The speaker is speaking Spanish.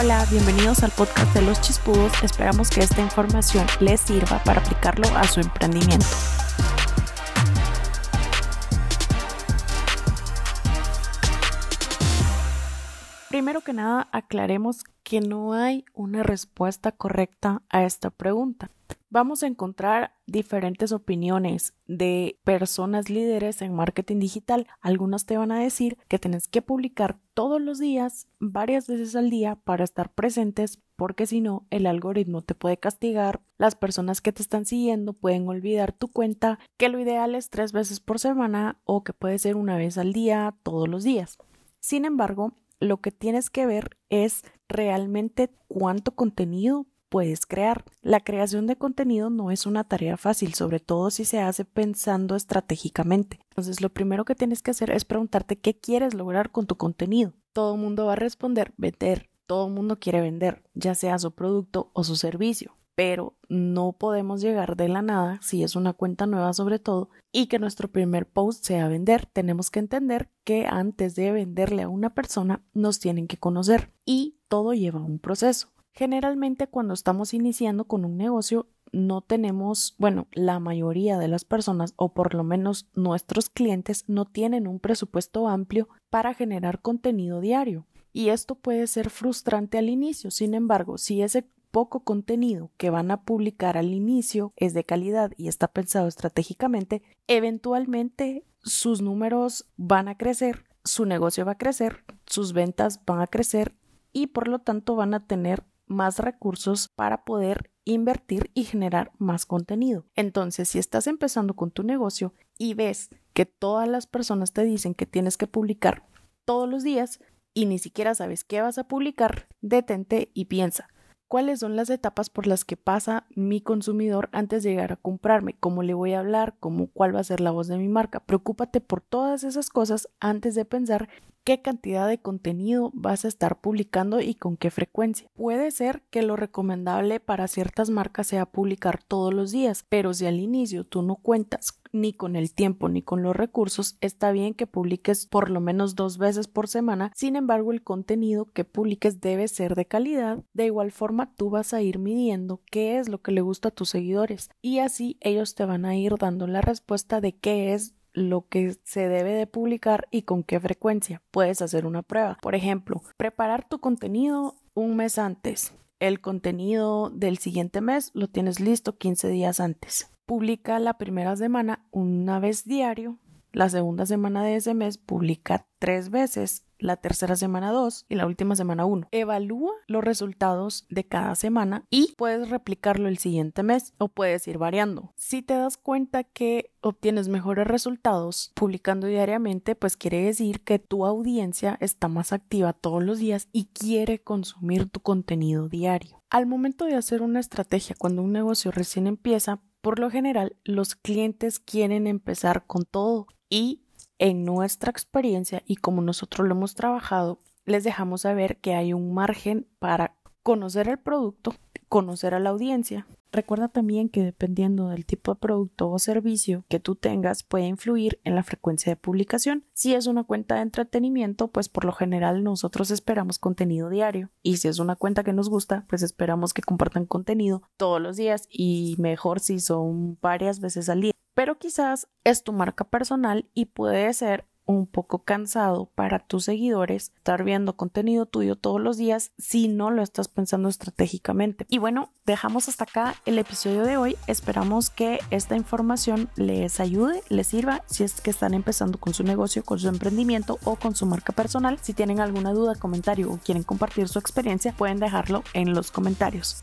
Hola, bienvenidos al podcast de los chispudos. Esperamos que esta información les sirva para aplicarlo a su emprendimiento. Primero que nada, aclaremos que no hay una respuesta correcta a esta pregunta. Vamos a encontrar diferentes opiniones de personas líderes en marketing digital. Algunos te van a decir que tienes que publicar todos los días, varias veces al día, para estar presentes, porque si no, el algoritmo te puede castigar. Las personas que te están siguiendo pueden olvidar tu cuenta, que lo ideal es tres veces por semana o que puede ser una vez al día, todos los días. Sin embargo, lo que tienes que ver es realmente cuánto contenido puedes crear. La creación de contenido no es una tarea fácil, sobre todo si se hace pensando estratégicamente. Entonces, lo primero que tienes que hacer es preguntarte qué quieres lograr con tu contenido. Todo el mundo va a responder vender. Todo el mundo quiere vender, ya sea su producto o su servicio pero no podemos llegar de la nada, si es una cuenta nueva sobre todo, y que nuestro primer post sea vender. Tenemos que entender que antes de venderle a una persona nos tienen que conocer y todo lleva un proceso. Generalmente cuando estamos iniciando con un negocio no tenemos, bueno, la mayoría de las personas o por lo menos nuestros clientes no tienen un presupuesto amplio para generar contenido diario. Y esto puede ser frustrante al inicio. Sin embargo, si ese poco contenido que van a publicar al inicio es de calidad y está pensado estratégicamente, eventualmente sus números van a crecer, su negocio va a crecer, sus ventas van a crecer y por lo tanto van a tener más recursos para poder invertir y generar más contenido. Entonces, si estás empezando con tu negocio y ves que todas las personas te dicen que tienes que publicar todos los días y ni siquiera sabes qué vas a publicar, detente y piensa, cuáles son las etapas por las que pasa mi consumidor antes de llegar a comprarme, cómo le voy a hablar, cómo cuál va a ser la voz de mi marca. Preocúpate por todas esas cosas antes de pensar qué cantidad de contenido vas a estar publicando y con qué frecuencia. Puede ser que lo recomendable para ciertas marcas sea publicar todos los días, pero si al inicio tú no cuentas ni con el tiempo ni con los recursos, está bien que publiques por lo menos dos veces por semana. Sin embargo, el contenido que publiques debe ser de calidad. De igual forma, tú vas a ir midiendo qué es lo que le gusta a tus seguidores y así ellos te van a ir dando la respuesta de qué es lo que se debe de publicar y con qué frecuencia. Puedes hacer una prueba. Por ejemplo, preparar tu contenido un mes antes. El contenido del siguiente mes lo tienes listo 15 días antes publica la primera semana una vez diario, la segunda semana de ese mes publica tres veces, la tercera semana dos y la última semana uno. Evalúa los resultados de cada semana y puedes replicarlo el siguiente mes o puedes ir variando. Si te das cuenta que obtienes mejores resultados publicando diariamente, pues quiere decir que tu audiencia está más activa todos los días y quiere consumir tu contenido diario. Al momento de hacer una estrategia cuando un negocio recién empieza, por lo general, los clientes quieren empezar con todo y en nuestra experiencia y como nosotros lo hemos trabajado, les dejamos saber que hay un margen para conocer el producto, conocer a la audiencia, Recuerda también que dependiendo del tipo de producto o servicio que tú tengas puede influir en la frecuencia de publicación. Si es una cuenta de entretenimiento, pues por lo general nosotros esperamos contenido diario y si es una cuenta que nos gusta, pues esperamos que compartan contenido todos los días y mejor si son varias veces al día. Pero quizás es tu marca personal y puede ser un poco cansado para tus seguidores estar viendo contenido tuyo todos los días si no lo estás pensando estratégicamente. Y bueno, dejamos hasta acá el episodio de hoy. Esperamos que esta información les ayude, les sirva si es que están empezando con su negocio, con su emprendimiento o con su marca personal. Si tienen alguna duda, comentario o quieren compartir su experiencia, pueden dejarlo en los comentarios.